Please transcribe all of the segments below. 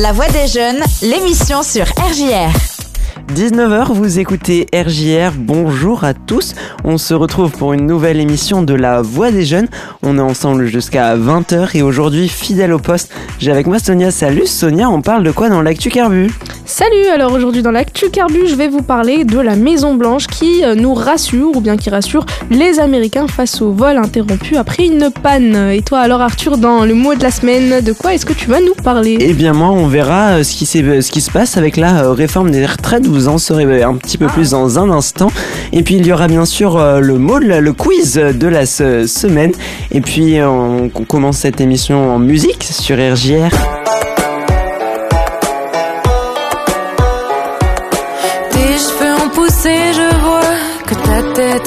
La Voix des Jeunes, l'émission sur RJR. 19h, vous écoutez RJR, bonjour à tous. On se retrouve pour une nouvelle émission de La Voix des Jeunes. On est ensemble jusqu'à 20h et aujourd'hui, fidèle au poste, j'ai avec moi Sonia. Salut Sonia, on parle de quoi dans l'actu Carbu? Salut, alors aujourd'hui dans l'actu Carbu, je vais vous parler de la Maison Blanche qui euh, nous rassure, ou bien qui rassure les Américains face au vol interrompu après une panne. Et toi alors Arthur, dans le mot de la semaine, de quoi est-ce que tu vas nous parler? Eh bien moi, on verra euh, ce qui, ce qui se passe avec la euh, réforme des retraites. Vous en saurez un petit peu plus dans un instant. Et puis il y aura bien sûr le mot, le quiz de la semaine. Et puis on commence cette émission en musique sur RJR.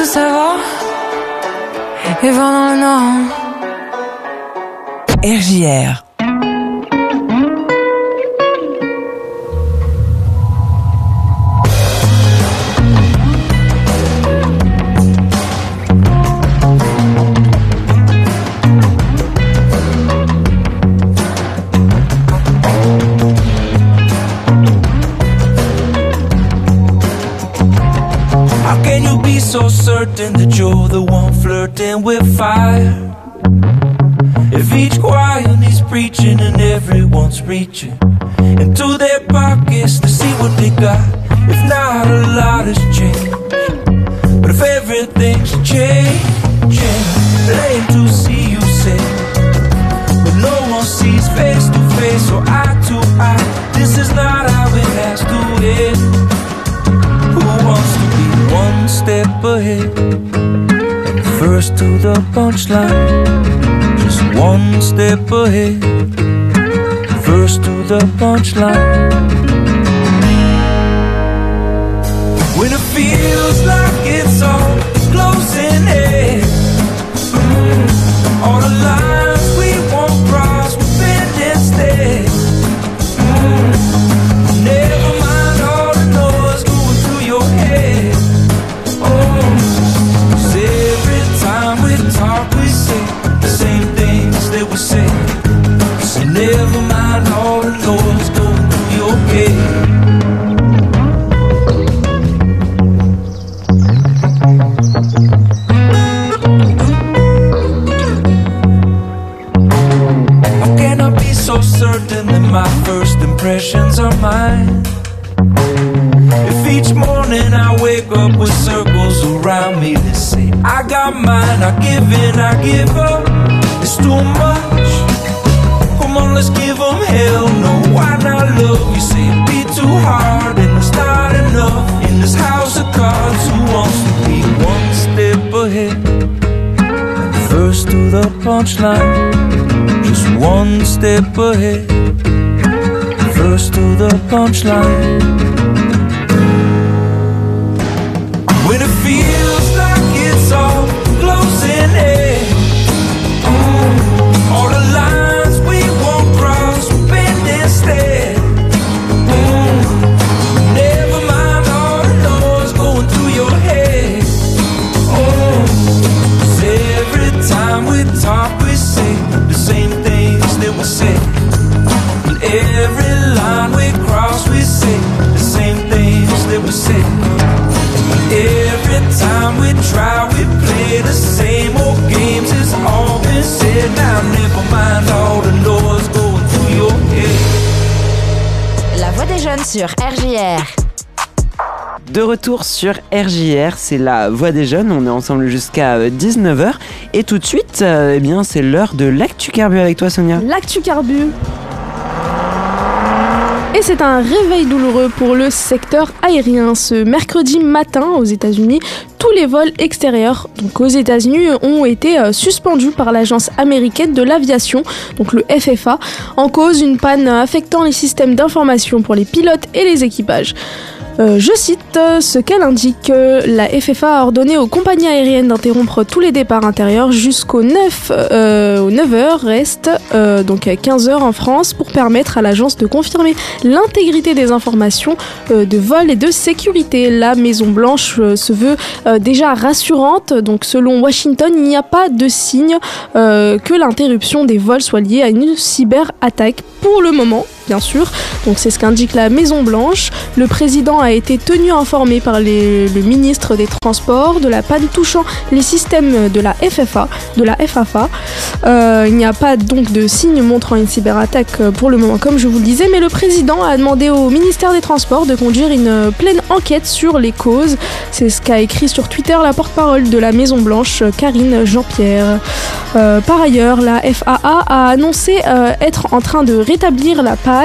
tout savoir et va dans le nord. RJR paper hit And first to the punchline Just one step ahead. First to the punchline. When it feels like it's all closing in. On a line mine? If each morning I wake up with circles around me that say, I got mine, I give in, I give up, it's too much. Come on, let's give them hell no. Why not love? You say it be too hard, and it's not enough. In this house of cards, who wants to be one step ahead? First to the punchline, just one step ahead. First to the punchline. La voix des jeunes sur RJR. De retour sur RJR, c'est la voix des jeunes, on est ensemble jusqu'à euh, 19h. Et tout de suite, euh, eh bien, c'est l'heure de l'actu carbu avec toi Sonia. L'actu carbu. C'est un réveil douloureux pour le secteur aérien. Ce mercredi matin aux États-Unis, tous les vols extérieurs donc aux États-Unis ont été euh, suspendus par l'agence américaine de l'aviation, donc le FFA, en cause une panne affectant les systèmes d'information pour les pilotes et les équipages. Euh, je cite euh, ce qu'elle indique. euh, La FFA a ordonné aux compagnies aériennes d'interrompre tous les départs intérieurs jusqu'au 9, euh, au 9h reste, donc à 15h en France, pour permettre à l'agence de confirmer l'intégrité des informations de vol et de sécurité. La Maison Blanche se veut déjà rassurante. Donc selon Washington, il n'y a pas de signe que l'interruption des vols soit liée à une cyberattaque pour le moment. Bien sûr, donc c'est ce qu'indique la Maison Blanche. Le président a été tenu informé par le ministre des Transports de la panne touchant les systèmes de la FFA, de la FAFA. Euh, il n'y a pas donc de signe montrant une cyberattaque euh, pour le moment, comme je vous le disais, mais le président a demandé au ministère des Transports de conduire une pleine enquête sur les causes. C'est ce qu'a écrit sur Twitter la porte-parole de la Maison Blanche, Karine Jean-Pierre. Euh, par ailleurs, la FAA a annoncé être en train de rétablir la panne.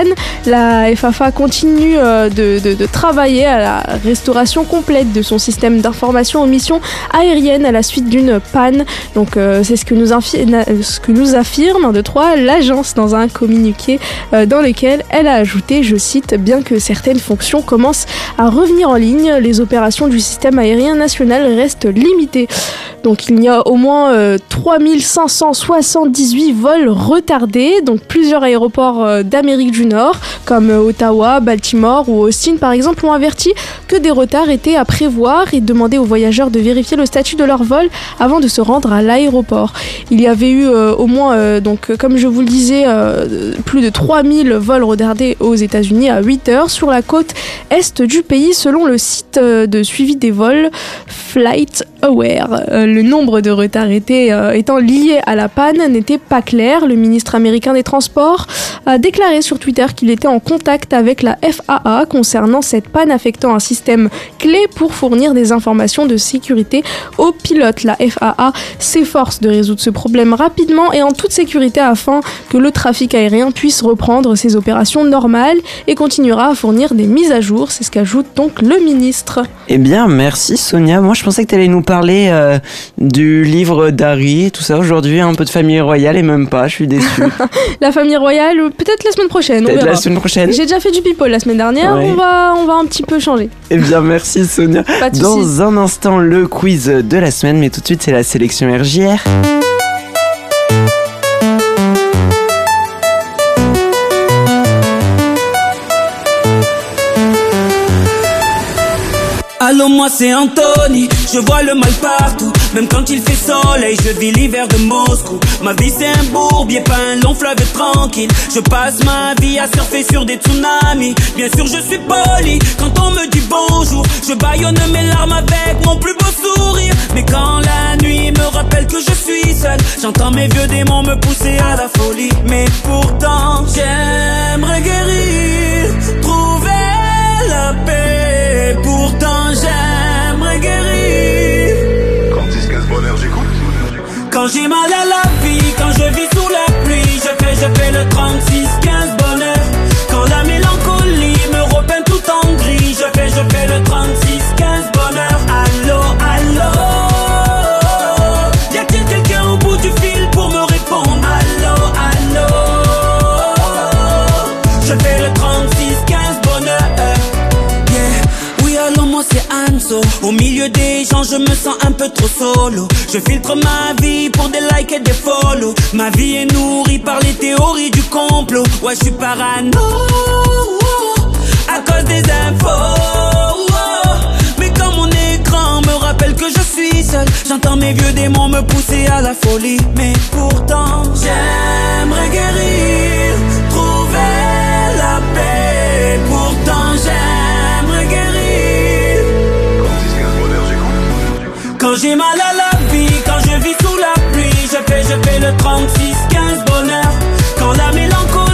La FAFA continue euh, de, travailler à la restauration complète de son système d'information aux missions aériennes à la suite d'une panne. Donc euh, c'est ce que nous, affirme de trois l'agence dans un communiqué euh, dans lequel elle a ajouté, je cite, bien que certaines fonctions commencent à revenir en ligne, les opérations du système aérien national restent limitées. Donc il y a au moins euh, 3578 vols retardés, donc plusieurs aéroports d'Amérique du Nord, comme Ottawa, Baltimore ou Austin par exemple, ont averti que des retards étaient à prévoir et demandaient aux voyageurs de vérifier le statut de leur vol avant de se rendre à l'aéroport. Il y avait eu euh, au moins, euh, donc comme je vous le disais, euh, plus de 3000 vols retardés aux États-Unis à 8 heures sur la côte est du pays selon le site de suivi des vols Flight Aware. Le nombre de retards étant lié à la panne n'était pas clair. Le ministre américain des Transports a déclaré sur Twitter qu'il était en contact avec la FAA concernant cette panne affectant un système clé pour fournir des informations de sécurité aux pilotes. La FAA s'efforce de résoudre ce problème rapidement et en toute sécurité afin que le trafic aérien puisse reprendre ses opérations normales et continuera à fournir des mises à jour. C'est ce qu'ajoute donc le ministre. Eh bien, merci Sonia. Moi, je pensais que tu allais nous parler euh, du livre d'Harry, tout ça. Aujourd'hui, un peu de famille royale et même pas, je suis déçu. La famille royale, peut-être la semaine prochaine, on Peut-être verra. la semaine prochaine. J'ai déjà fait du people la semaine dernière, Ouais. on, va, on va un petit peu changer. Eh bien, merci Sonia. Pas de soucis. Dans un instant, le quiz de la semaine, mais tout de suite, c'est la sélection RJR. Allô, moi c'est Anthony, je vois le mal partout, même quand il fait soleil, je vis l'hiver de Moscou. Ma vie c'est un bourbier, pas un long fleuve tranquille. Je passe ma vie à surfer sur des tsunamis. Bien sûr, je suis poli quand on me dit bonjour. Je baillonne mes larmes avec mon plus beau sourire. Mais quand la nuit me rappelle que je suis seul, j'entends mes vieux démons me pousser à la folie. Mais pourtant, j'aimerais guérir, Quand j'ai mal à la vie, Au milieu des gens, je me sens un peu trop solo. Je filtre ma vie pour des likes et des follow. Ma vie est nourrie par les théories du complot. Ouais, je suis parano. À cause des infos. Mais quand mon écran me rappelle que je suis seul, j'entends mes vieux démons me pousser à la folie. Mais pourtant, j'aimerais guérir, trouver la paix. Pourtant, j'aimerais guérir. Quand j'ai mal à la vie, quand je vis sous la pluie, je fais, je fais le 36-15 bonheur. Quand la mélancolie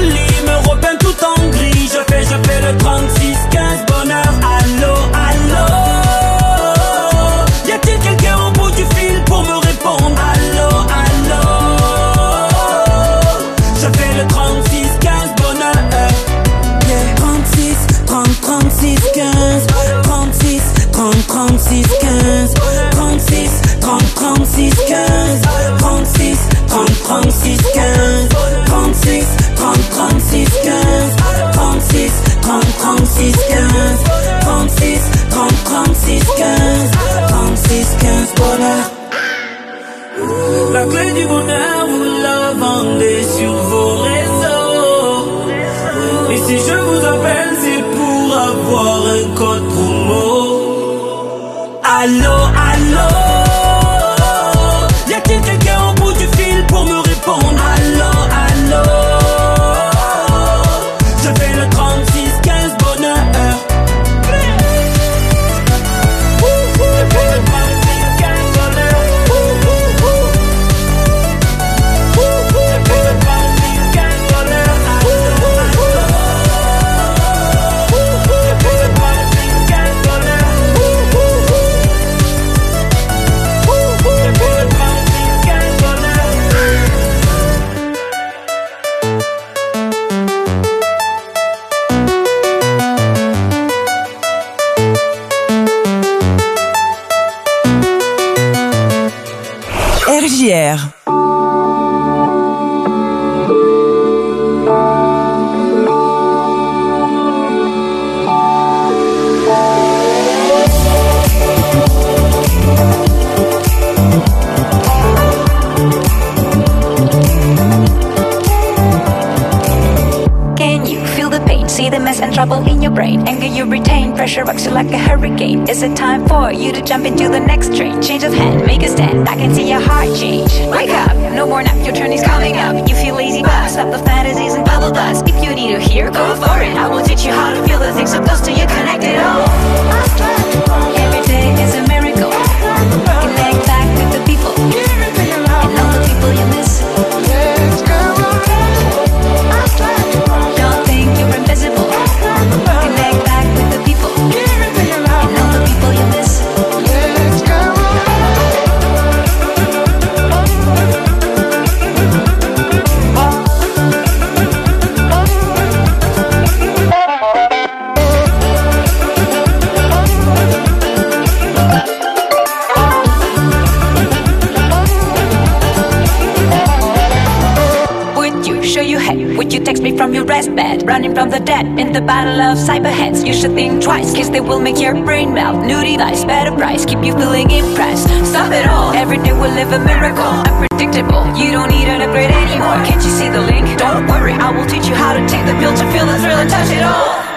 dead in the battle of cyberheads. You should think twice, cause they will make your brain melt. New device, better price, keep you feeling impressed. Stop it all, every day we'll live a miracle. Unpredictable, you don't need an upgrade anymore. Can't you see the link? Don't worry, I will teach you how to take the pill to feel the thrill and touch it all.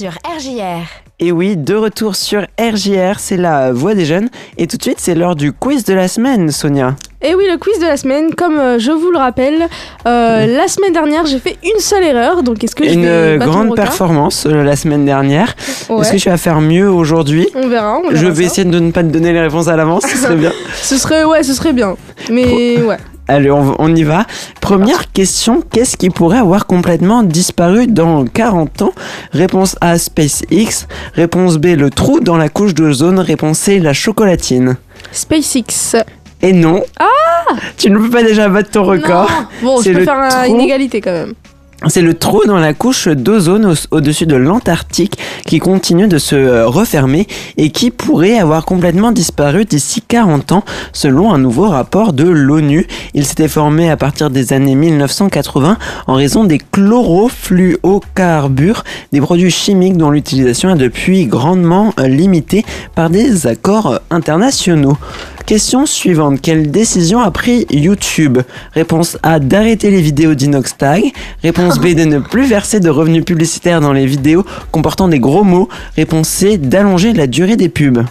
Sur RJR. Et oui, de retour sur RJR, c'est la voix des jeunes. Et tout de suite, c'est l'heure du quiz de la semaine, Sonia. Et oui, le quiz de la semaine, comme euh, je vous le rappelle, euh, la semaine dernière j'ai fait une seule erreur, donc est-ce que je Une vais battre mon grande performance euh, la semaine dernière. Ouais. Est-ce que tu vas faire mieux aujourd'hui? On verra. on Je vais ça. essayer de ne pas te donner les réponses à l'avance, ce serait bien. Ce serait, ouais, ce serait bien. Mais ouais. Allez, on, on y va. Première question, qu'est-ce qui pourrait avoir complètement disparu dans 40 ans? Réponse A, SpaceX. Réponse B, le trou dans la couche d'ozone. Réponse C, la chocolatine. SpaceX. Et non. Ah Tu ne peux pas déjà battre ton record. Non. Bon, je peux le faire trou. une égalité quand même. C'est le trou dans la couche d'ozone au- au-dessus de l'Antarctique qui continue de se euh, refermer et qui pourrait avoir complètement disparu d'ici 40 ans selon un nouveau rapport de l'ONU. Il s'était formé à partir des années 1980 en raison des chlorofluocarbures, des produits chimiques dont l'utilisation est depuis grandement euh, limitée par des accords internationaux. Question suivante. Quelle décision a pris YouTube? Réponse A d'arrêter les vidéos d'Inoxtag. Réponse B de ne plus verser de revenus publicitaires dans les vidéos comportant des gros mots. Réponse C d'allonger la durée des pubs.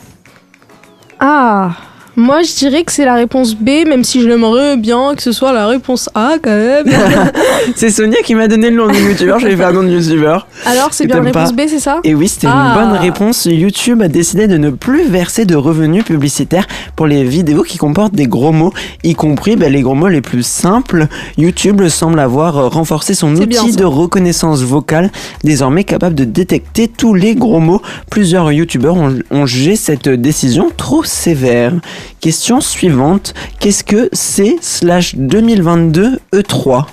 Ah, moi je dirais que c'est la réponse B, même si je l'aimerais bien que ce soit la réponse A quand même. C'est Sonia qui m'a donné le nom de youtubeur, je vais faire un nom de youtubeur. Alors c'est bien la réponse pas. B, c'est ça? Et oui, c'était Ah. une bonne réponse. YouTube a décidé de ne plus verser de revenus publicitaires pour les vidéos qui comportent des gros mots, y compris ben, les gros mots les plus simples. YouTube semble avoir renforcé son outil de reconnaissance vocale, désormais capable de détecter tous les gros mots. Plusieurs YouTubeurs ont, ont jugé cette décision trop sévère. Question suivante. Qu'est-ce que c'est slash 2022 E3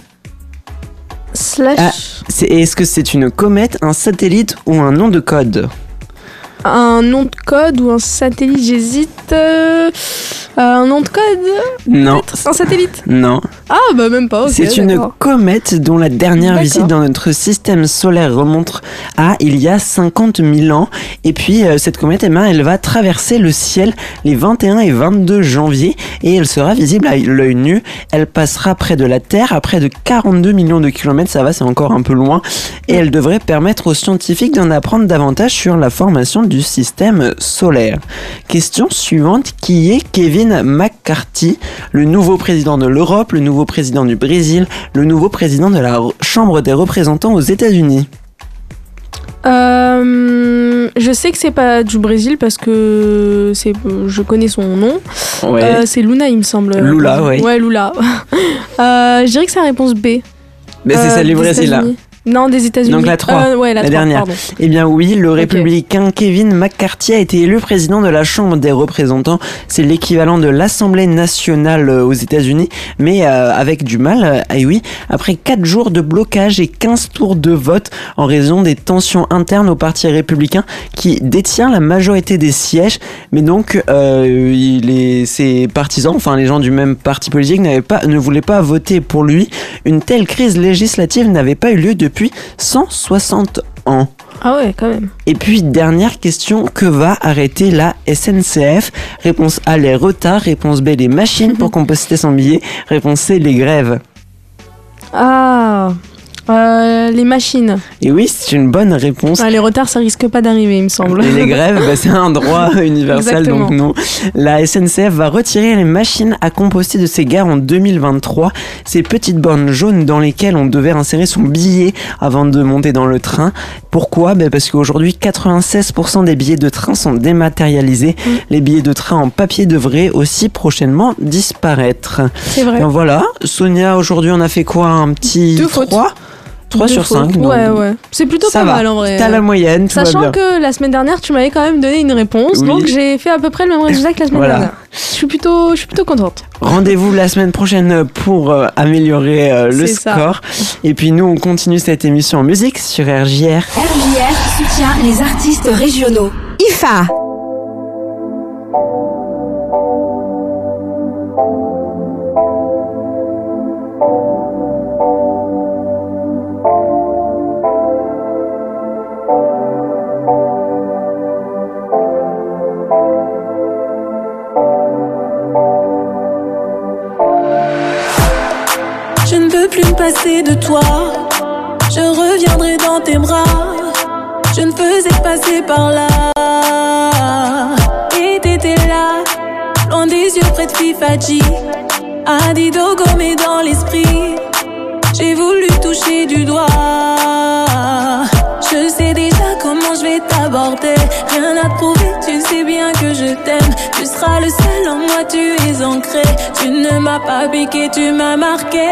Slash Ah. C'est- Est-ce que c'est une comète, un satellite ou un nom de code? Un nom de code ou un satellite, j'hésite. euh, un nom de code? Non. Un satellite? Non. Ah bah même pas, ok. c'est une comète dont la dernière visite dans notre système solaire remonte à il y a 50 000 ans. Et puis euh, cette comète, ben, elle va traverser le ciel les 21 et 22 janvier et elle sera visible à l'œil nu. Elle passera près de la Terre à près de 42 millions de kilomètres, ça va, c'est encore un peu loin. Et elle devrait permettre aux scientifiques d'en apprendre davantage sur la formation du système solaire. Question suivante, qui est Kevin McCarthy, le nouveau président de l'Europe, le nouveau président du Brésil, le nouveau président de la Chambre des représentants aux États-Unis? Euh, je sais que c'est pas du Brésil parce que c'est, je connais son nom. Ouais. Euh, c'est Luna, il me semble. Lula, ouais. Ouais, Lula. Euh, je dirais que c'est la réponse B. Mais c'est celle du Brésil là. Non, des États-Unis. Donc la 3, Euh, ouais, la, la 3, dernière. pardon. Eh bien oui, le républicain Kevin McCarthy a été élu président de la Chambre des représentants. C'est l'équivalent de l'Assemblée nationale euh, aux États-Unis, mais euh, avec du mal. Et oui, après 4 jours de blocage et 15 tours de vote en raison des tensions internes au Parti républicain qui détient la majorité des sièges, mais donc euh, ses partisans, enfin les gens du même parti politique, pas, ne voulaient pas voter pour lui. Une telle crise législative n'avait pas eu lieu depuis 160 ans. Ah ouais, quand même. Et puis, dernière question, que va arrêter la SNCF Réponse A, les retards. Réponse B, les machines pour composter son billet. Réponse C, les grèves. Ah, euh, les machines. Et oui, c'est une bonne réponse. Ah, les retards, ça risque pas d'arriver, il me semble. Et les grèves, bah, c'est un droit universel, Exactement. donc non. La SNCF va retirer les machines à composter de ses gares en 2023. Ces petites bornes jaunes dans lesquelles on devait insérer son billet avant de monter dans le train. Pourquoi? Bah, Parce qu'aujourd'hui, 96% des billets de train sont dématérialisés. Mm. Les billets de train en papier devraient aussi prochainement disparaître. C'est vrai. Voilà, Sonia, aujourd'hui, on a fait quoi? Un petit Deux fautes. 3 3 Deux sur fautes. 5 Ouais, ouais. C'est plutôt Ça pas va. mal en vrai. T'as la moyenne, tout va Sachant bien. que la semaine dernière, tu m'avais quand même donné une réponse, Oui. donc j'ai fait à peu près le même résultat que la semaine Voilà. dernière. Je suis plutôt, je suis plutôt contente. Rendez-vous la semaine prochaine pour euh, améliorer euh, le ça. score. Et puis nous, on continue cette émission en musique sur RJR. RJR soutient les artistes régionaux. IFA. De toi. Je reviendrai dans tes bras. Je ne faisais passer par là. Et t'étais là, loin des yeux près de Fifaji. Adidogo, mais dans l'esprit. J'ai voulu toucher du doigt. Je sais déjà comment je vais t'aborder. Rien à prouver, tu sais bien que je t'aime. Tu seras le seul en moi, tu es ancré. Tu ne m'as pas piqué, tu m'as marqué.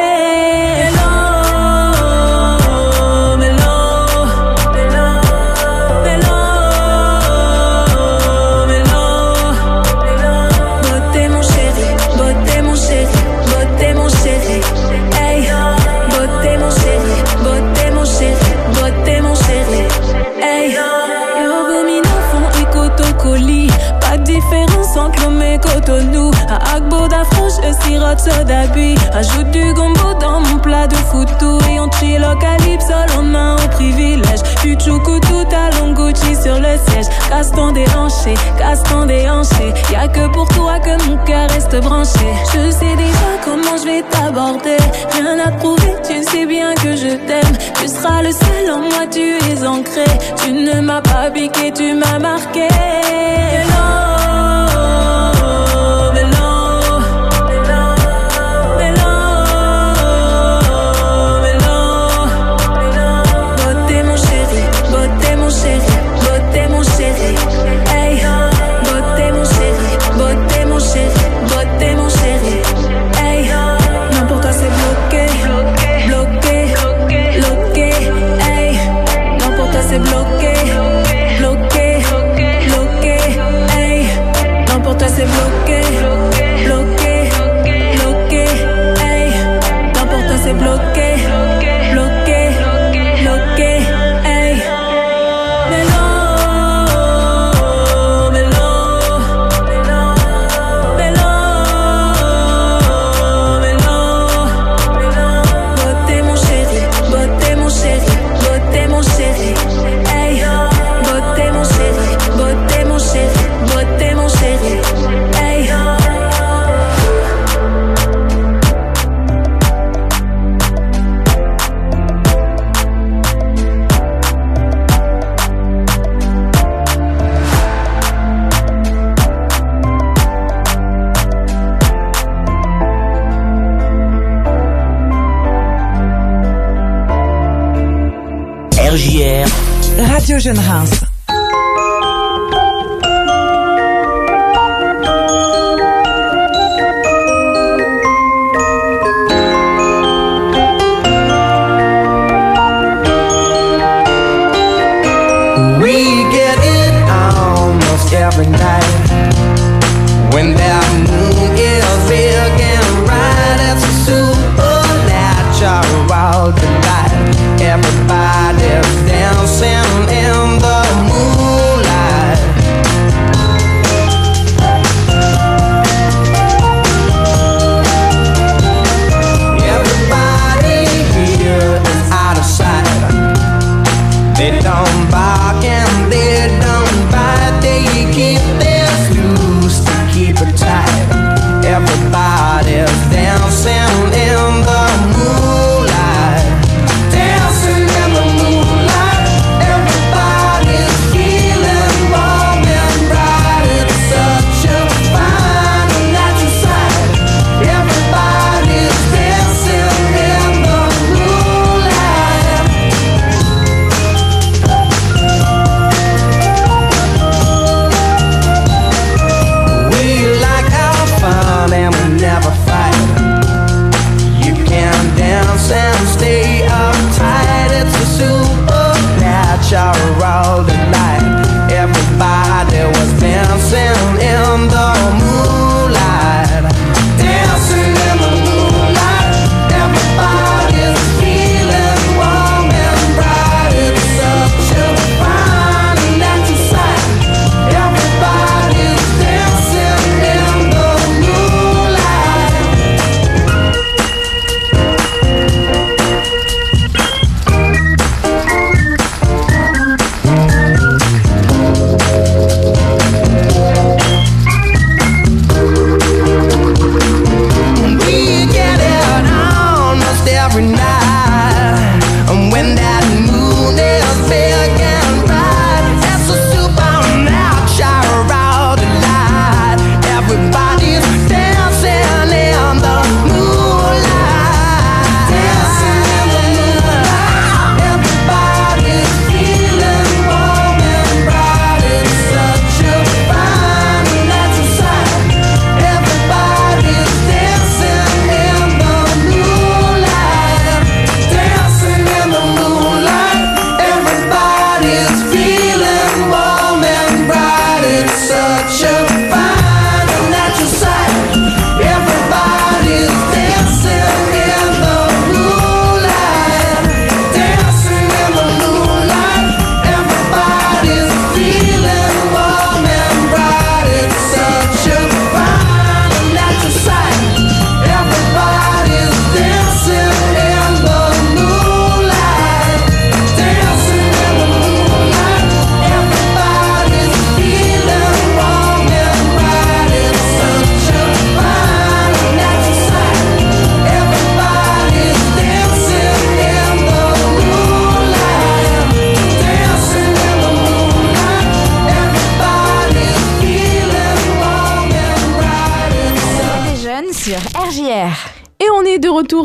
Sirote soda. Ajoute du gombo dans mon plat de foutou. Et on chill au calypso, en main au privilège. Tu tout talon Gucci sur le siège. Casse ton déhanché, casse ton déhanché. Y'a que pour toi que mon cœur reste branché. Je sais déjà comment je vais t'aborder. Rien à prouver, tu sais bien que je t'aime. Tu seras le seul en moi, tu es ancré. Tu ne m'as pas piqué, tu m'as marqué. C'est bloqué, bloqué, bloqué. Hey, non pour toi c'est bloqué, bloqué, bloqué. Hey, non pour toi c'est bloqué, bloqué, in the House.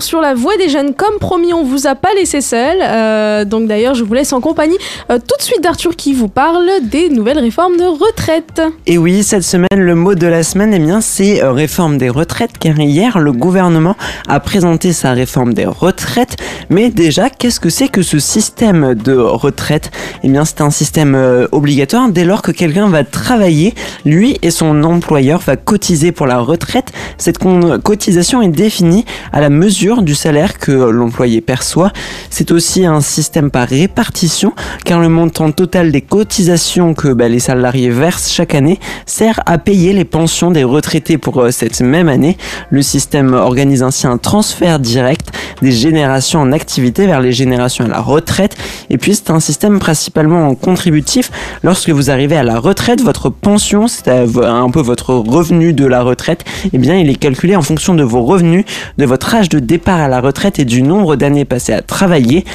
Sur la voie des jeunes. Comme promis, on vous a pas laissé seul. Euh, donc d'ailleurs, je vous laisse en compagnie euh, tout de suite d'Arthur qui vous parle des nouvelles réformes de retraite. Et oui, cette semaine, le mot de la semaine, eh bien, c'est euh, réforme des retraites, car hier, le gouvernement a présenté sa réforme des retraites. Mais déjà, qu'est-ce que c'est que ce système de retraite? Eh bien, c'est un système obligatoire dès lors que quelqu'un va travailler, lui et son employeur va cotiser pour la retraite. Cette cotisation est définie à la mesure du salaire que l'employé perçoit. C'est aussi un système par répartition, car le montant total des cotisations que bah, les salariés versent chaque année sert à payer les pensions des retraités pour euh, cette même année. Le système organise ainsi un transfert direct des générations en activité vers les générations à la retraite. Et puis c'est un système principalement contributif. Lorsque vous arrivez à la retraite, votre pension, c'est un peu votre revenu de la retraite, eh bien il est calculé en fonction de vos revenus, de votre âge de départ à la retraite et du nombre d'années passées à travailler.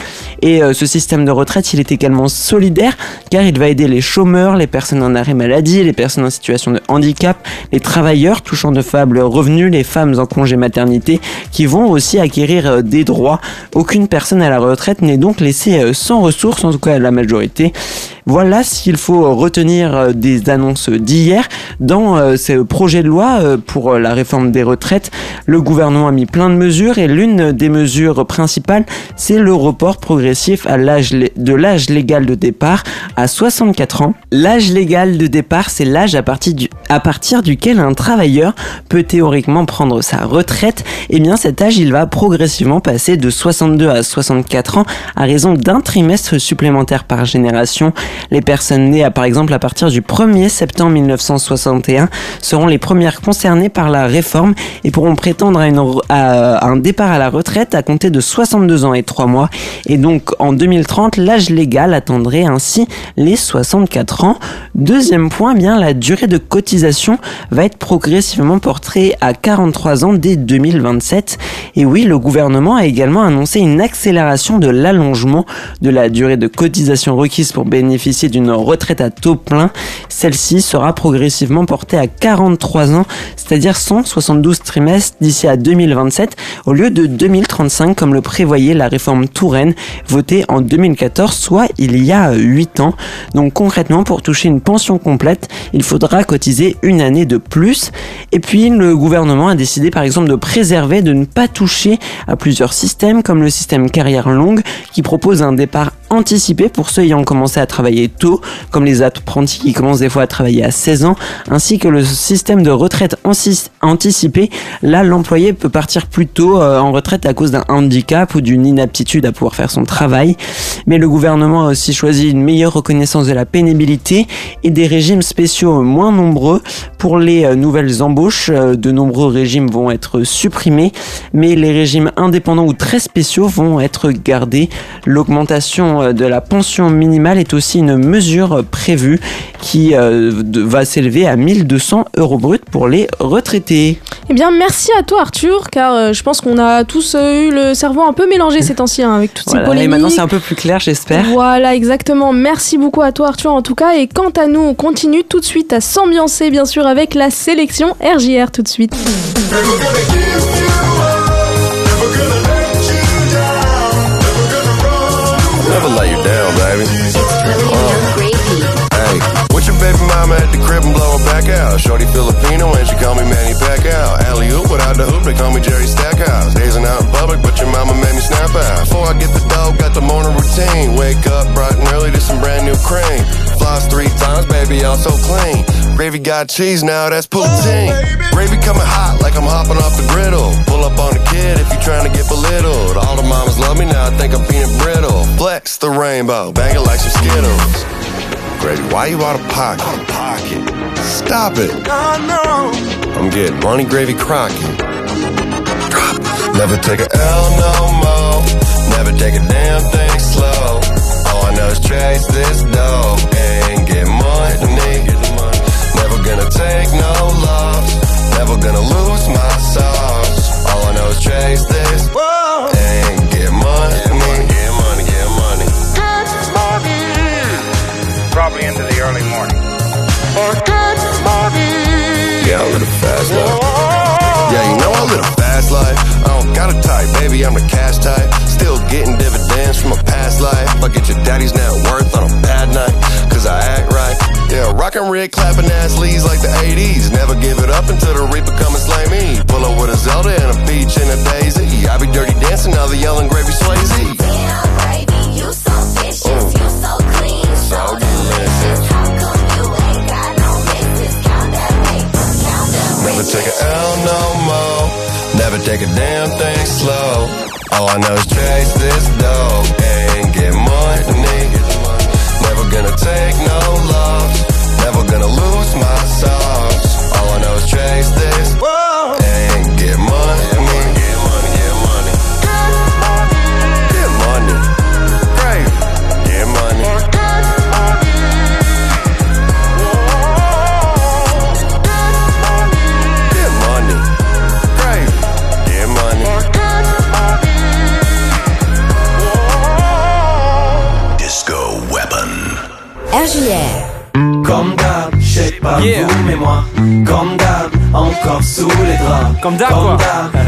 Et euh, ce système de retraite, il est également solidaire car il va aider les chômeurs, les personnes en arrêt maladie, les personnes en situation de handicap, les travailleurs touchant de faibles revenus, les femmes en congé maternité qui vont aussi acquérir euh, des droits. Aucune personne à la retraite n'est donc laissée euh, sans ressources, en tout cas la majorité. Voilà s'il faut retenir euh, des annonces d'hier. Dans euh, ce projet de loi euh, pour euh, la réforme des retraites, le gouvernement a mis plein de mesures et l'une des mesures principales, c'est le report progressif de l'âge légal de départ à 64 ans. L'âge légal de départ, c'est l'âge à partir, duquel un travailleur peut théoriquement prendre sa retraite. Et bien cet âge, il va progressivement passer de 62 à 64 ans à raison d'un trimestre supplémentaire par génération. Les personnes nées par exemple à partir du 1er septembre 1961 seront les premières concernées par la réforme et pourront prétendre à, un départ à la retraite à compter de 62 ans et 3 mois. Et donc en 2030, l'âge légal atteindrait ainsi les 64 ans. Deuxième point, eh bien la durée de cotisation va être progressivement portée à 43 ans dès 2027. Et oui, le gouvernement a également annoncé une accélération de l'allongement de la durée de cotisation requise pour bénéficier d'une retraite à taux plein. Celle-ci sera progressivement portée à 43 ans, c'est-à-dire 172 trimestres d'ici à 2027 au lieu de 2035 comme le prévoyait la réforme Touraine votée en 2014, soit il y a 8 ans. Donc concrètement, pour toucher une pension complète, il faudra cotiser une année de plus. Et puis le gouvernement a décidé par exemple de préserver, de ne pas toucher à plusieurs systèmes comme le système carrière longue qui propose un départ anticipé pour ceux ayant commencé à travailler tôt, comme les apprentis qui commencent des fois à travailler à 16 ans, ainsi que le système de retraite anticipée. Là, l'employé peut partir plus tôt euh, en retraite à cause d'un handicap ou d'une inaptitude à pouvoir faire son travail. Mais le gouvernement a aussi choisi une meilleure reconnaissance de la pénibilité et des régimes spéciaux moins nombreux. Pour les euh, nouvelles embauches, euh, de nombreux régimes vont être supprimés, mais les régimes indépendants ou très spéciaux vont être gardés. L'augmentation de la pension minimale est aussi mesure euh, prévue qui euh, va s'élever à 1200 euros bruts pour les retraités. Eh bien, merci à toi, Arthur, car euh, je pense qu'on a tous euh, eu le cerveau un peu mélangé ces temps-ci hein, avec toutes ces Voilà, et polémiques. maintenant c'est un peu plus clair, j'espère. Voilà, exactement. Merci beaucoup à toi, Arthur, en tout cas. Et quant à nous, on continue tout de suite à s'ambiancer, bien sûr, avec la sélection RJR tout de suite. Never let you down, baby. Hey, with your baby mama at the crib and blow her back out. Shorty Filipino and she call me Manny Pacquiao. Alley oop without the hoop, they call me Jerry Stackhouse. Dazing out in public, but your mama made me snap out. Before I get the dough, got the morning routine. Wake up bright and early to some brand new cream. Floss three times, baby, I'm so clean. Gravy got cheese now, that's poutine. Oh, Gravy coming hot like I'm hopping off the griddle. Pull up on the kid if you trying to get belittled. All the mamas love me now, I think I'm peanut brittle. Flex the rainbow, bang it like some Skittles. Gravy, why you out of pocket? Out of pocket. Stop it. I'm getting money gravy crockett. Drop. Never take a L no more. Never take a damn thing slow. All I know is chase this dough and get money. Never gonna take no loss. Never gonna lose my sauce. All I know is chase this and into the early morning. Yeah, I live a fast life. Yeah, you know I live a fast life. I don't got a type, baby, I'm the cash type. Still getting dividends from a past life. I get your daddy's net worth on a bad night, cause I act right. Yeah, rockin' red, clapping ass leads like the 80s. Never give it up until the reaper come and slay me. Pull up with a Zelda and a peach and a daisy. I be dirty dancing, now the yelling gravy Swayze. You so vicious, you so clean, take a damn thing slow. All I know is chase this Comme d'hab, quoi.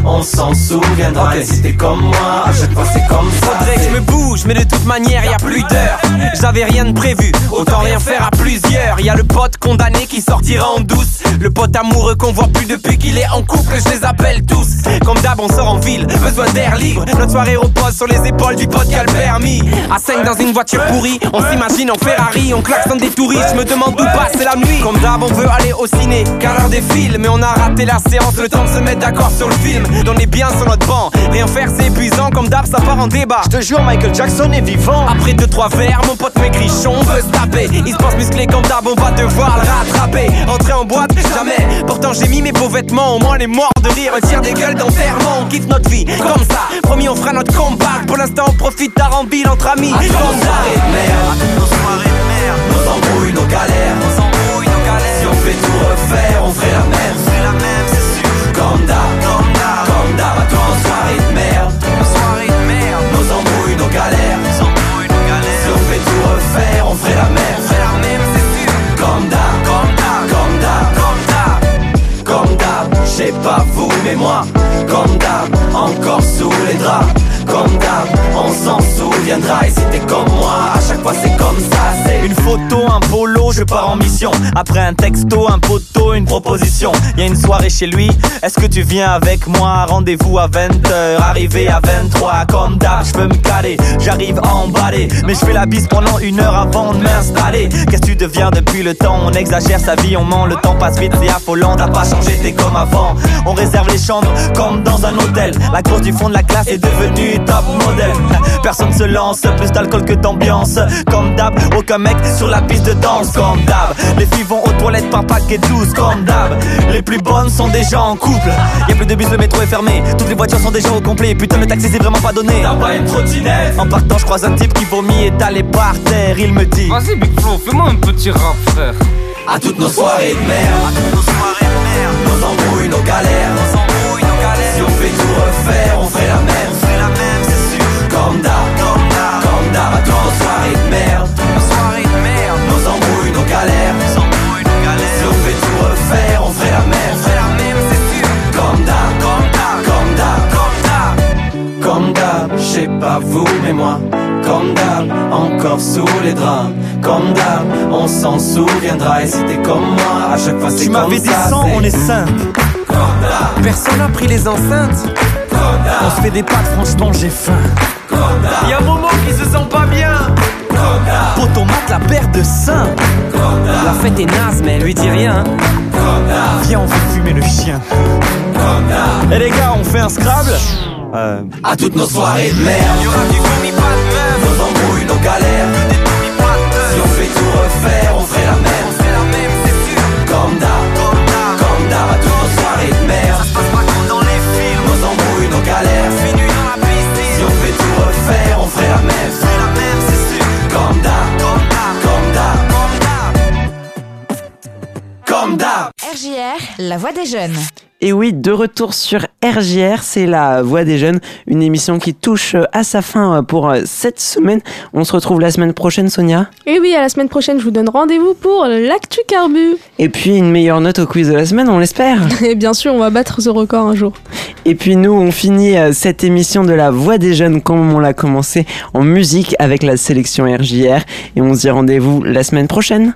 on s'en souviendra. Ok. Et si t'es comme moi, à chaque fois c'est comme ça. Faudrait que je me bouge, mais de toute manière, y a plus d'heure. J'avais rien de prévu, autant rien faire à plusieurs. Y a le pote condamné qui sortira en douce. Le pote amoureux qu'on voit plus depuis qu'il est en couple, je les appelle tous. Comme d'hab, on sort en ville, besoin d'air libre. Notre soirée repose sur les épaules du pote qui a le permis. À 5 dans une voiture pourrie, on s'imagine en Ferrari, on klaxonne des touristes. Me demande où passe la nuit. Comme d'hab, on veut aller au ciné, car l'heure défile. Mais on a raté la séance, le temps de se mettre d'accord sur le film. On est bien sur notre banc, rien faire c'est épuisant. Comme d'hab, ça part en débat. Je te jure, Michael Jackson est vivant. Après deux trois verres, mon pote maigrichon veut se taper. Il se pense musclé comme d'hab, on va devoir le rattraper. Entrer en boîte, jamais. Pourtant j'ai mis mes beaux vêtements, au moins on est mort de rire. Tire des gueules d'enterrement, on kiffe notre vie comme ça. Promis, on fera notre combat. Pour l'instant, on profite d'Arambile entre amis. Comme ça. de merde, Nos soirées de merde, nos embrouilles, nos galères. nos embrouilles, nos galères. Si on fait tout refaire, on ferait la même. Moi, comme d'hab, encore sous les draps. Comme d'hab, on s'en souviendra. Et si t'es comme moi, à chaque fois c'est comme ça, c'est Une photo, un polo, je pars en mission. Après un texto, un poteau, une proposition. Y a une soirée chez lui, est-ce que tu viens avec moi? Rendez-vous à 20h, arrivé à 23. Comme d'hab, je peux me caler, j'arrive emballé. Mais je fais la bise pendant une heure avant de m'installer. Qu'est-ce que tu deviens depuis le temps? On exagère sa vie, on ment, le temps passe vite, c'est affolant. T'as pas changé, t'es comme avant. On réserve les chambres comme dans un hôtel. La grosse du fond de la classe est devenue top modèle. Personne se lance, plus d'alcool que d'ambiance. Comme d'hab, aucun mec sur la piste de danse. Comme d'hab, les filles vont aux toilettes par paquet douce. Comme d'hab, les plus bonnes sont déjà en couple. Y a plus de bus, le métro est fermé. Toutes les voitures sont déjà au complet. Putain, le taxi c'est vraiment pas donné. T'as pas une trottinette En partant, je croise un type qui vomit étalé par terre. Il me dit Vas-y, Big Flo, fais-moi un petit rap, frère. À toutes nos soirées de merde, Nos soirées de merde, nos embrouilles, nos galères. nos embrouilles, nos Si galères. on fait tout refaire, on ferait la même. C'est la même, c'est sûr. Comme d'hab, pas vous, mais moi, comme d'hab, encore sous les draps. Comme d'hab, on s'en souviendra. Et si t'es comme moi, à chaque fois c'est Tu comme m'avais dit ça. 100, on est 5. comme d'hab, Personne n'a pris les enceintes. comme On se fait des pâtes, franchement, j'ai faim. comme d'hab, Y'a Momo qui se sent pas bien. Pour mate la paire de seins. La fête est naze, mais elle lui dit rien. Viens, on fait fumer le chien. Eh les gars, on fait un Scrabble Euh. À toutes nos soirées de merde, Y'aura du vomi, pas de meuf. nos embrouilles, nos galères. Des vomi, pas de Si on fait tout refaire, on ferait la même. C'est la même, c'est sûr. Comme d'hab, Comme d'hab. à toutes nos soirées de merde. Ça se passe pas comme dans les films. Nos embrouilles, nos galères. Minuit dans la Si piscine. on fait tout refaire, on ferait la même. C'est la même, c'est sûr. Comme d'hab, Comme d'hab. comme d'hab, Comme d'hab. comme d'hab. RJR, la voix des jeunes. Et oui, de retour sur RJR, c'est la voix des jeunes, une émission qui touche euh, à sa fin euh, pour euh, cette semaine. On se retrouve la semaine prochaine, Sonia. Et oui, à la semaine prochaine, je vous donne rendez-vous pour l'actu carbu. Et puis une meilleure note au quiz de la semaine, on l'espère. Et bien sûr, on va battre ce record un jour. Et puis nous, on finit cette émission de la voix des jeunes comme on l'a commencé en musique avec la sélection RJR. Et on se dit rendez-vous la semaine prochaine.